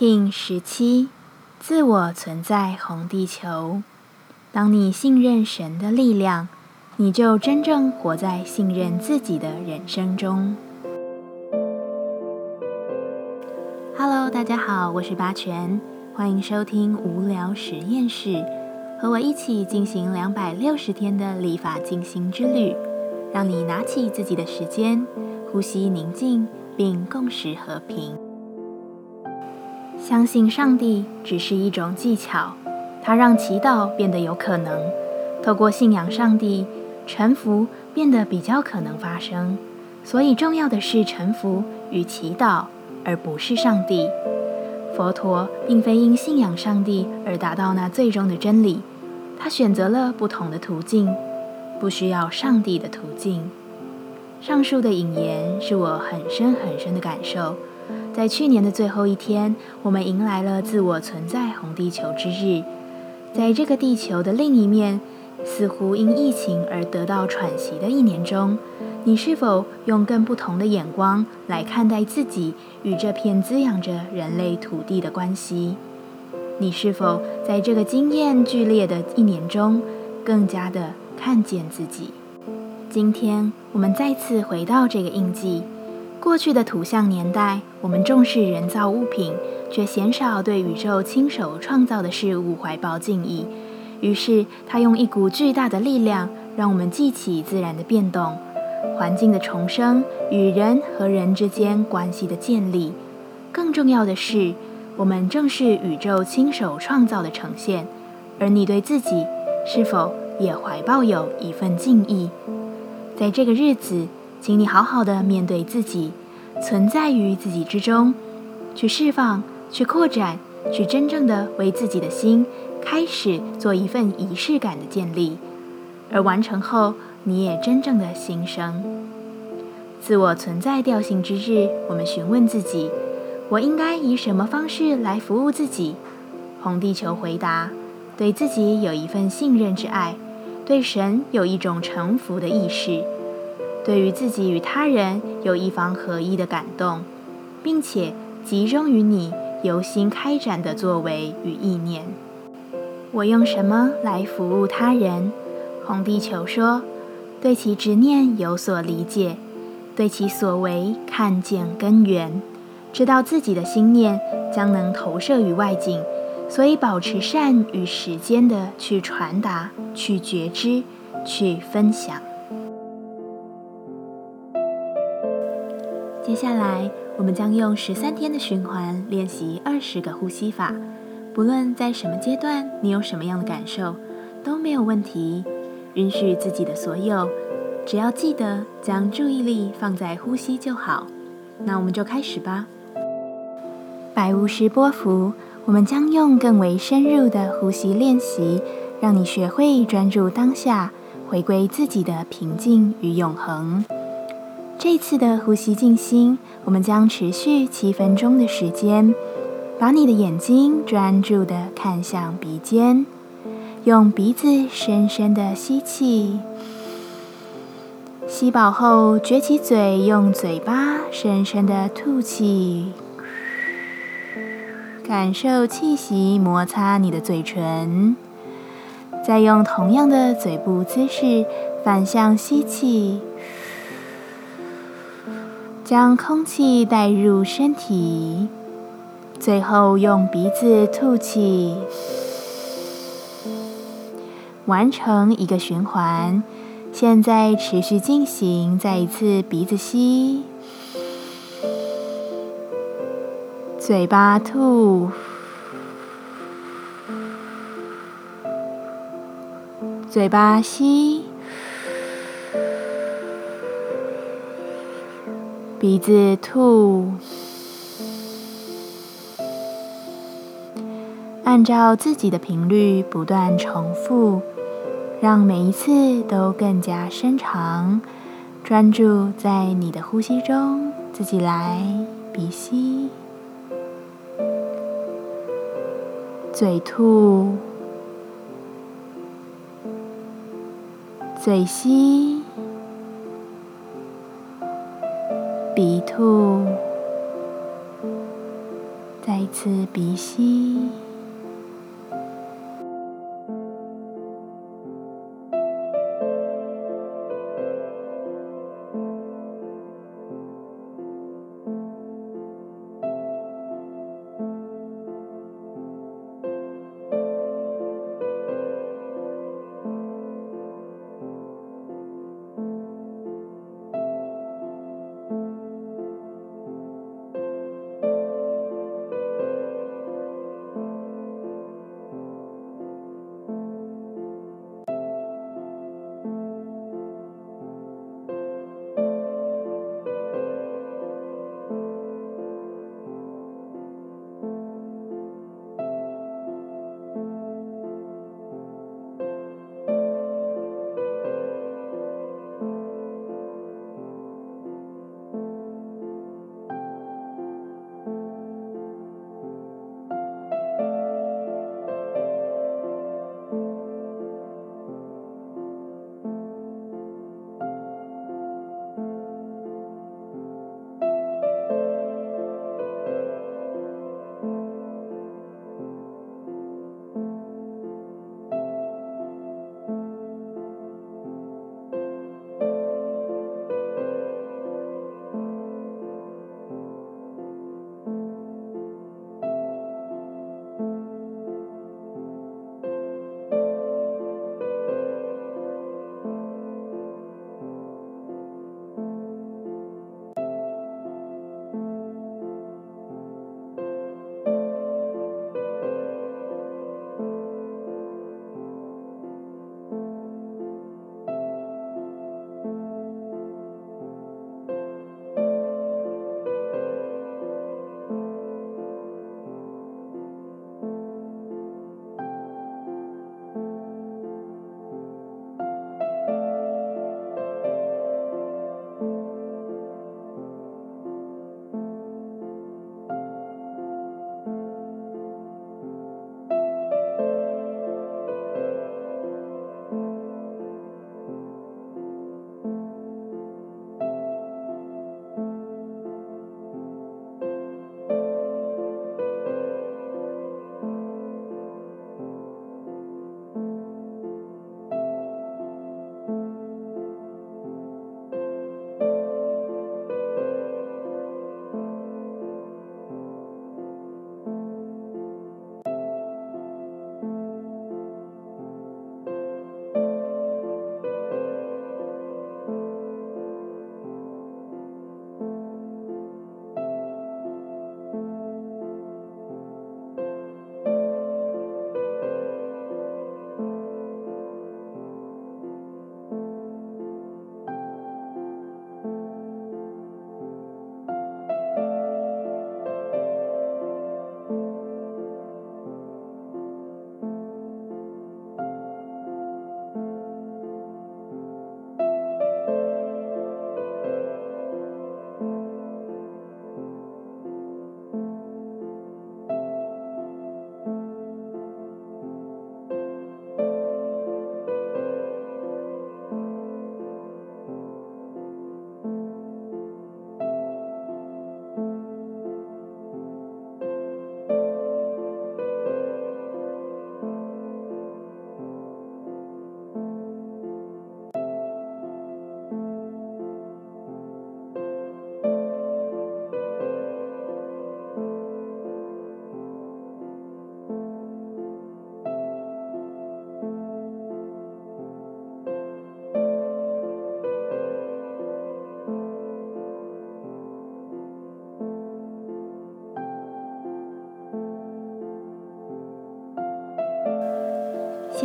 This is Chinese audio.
King 十七，自我存在红地球。当你信任神的力量，你就真正活在信任自己的人生中。Hello，大家好，我是八全，欢迎收听无聊实验室，和我一起进行两百六十天的立法进行之旅，让你拿起自己的时间，呼吸宁静，并共识和平。相信上帝只是一种技巧，它让祈祷变得有可能。透过信仰上帝，臣服变得比较可能发生。所以重要的是臣服与祈祷，而不是上帝。佛陀并非因信仰上帝而达到那最终的真理，他选择了不同的途径，不需要上帝的途径。上述的引言是我很深很深的感受。在去年的最后一天，我们迎来了自我存在红地球之日。在这个地球的另一面，似乎因疫情而得到喘息的一年中，你是否用更不同的眼光来看待自己与这片滋养着人类土地的关系？你是否在这个经验剧烈的一年中，更加的看见自己？今天，我们再次回到这个印记。过去的土象年代，我们重视人造物品，却鲜少对宇宙亲手创造的事物怀抱敬意。于是，他用一股巨大的力量，让我们记起自然的变动、环境的重生与人和人之间关系的建立。更重要的是，我们正是宇宙亲手创造的呈现。而你对自己，是否也怀抱有一份敬意？在这个日子。请你好好的面对自己，存在于自己之中，去释放，去扩展，去真正的为自己的心开始做一份仪式感的建立，而完成后，你也真正的新生。自我存在调性之日，我们询问自己：我应该以什么方式来服务自己？红地球回答：对自己有一份信任之爱，对神有一种臣服的意识。对于自己与他人有一方合一的感动，并且集中于你由心开展的作为与意念。我用什么来服务他人？红地球说：对其执念有所理解，对其所为看见根源，知道自己的心念将能投射于外境，所以保持善与时间的去传达、去觉知、去分享。接下来，我们将用十三天的循环练习二十个呼吸法。不论在什么阶段，你有什么样的感受，都没有问题。允许自己的所有，只要记得将注意力放在呼吸就好。那我们就开始吧。百无时波幅，我们将用更为深入的呼吸练习，让你学会专注当下，回归自己的平静与永恒。这次的呼吸静心，我们将持续七分钟的时间。把你的眼睛专注的看向鼻尖，用鼻子深深的吸气，吸饱后撅起嘴，用嘴巴深深的吐气，感受气息摩擦你的嘴唇。再用同样的嘴部姿势反向吸气。将空气带入身体，最后用鼻子吐气，完成一个循环。现在持续进行，再一次鼻子吸，嘴巴吐，嘴巴吸。鼻子吐，按照自己的频率不断重复，让每一次都更加深长。专注在你的呼吸中，自己来鼻吸，嘴吐，嘴吸。鼻吐，再一次鼻吸。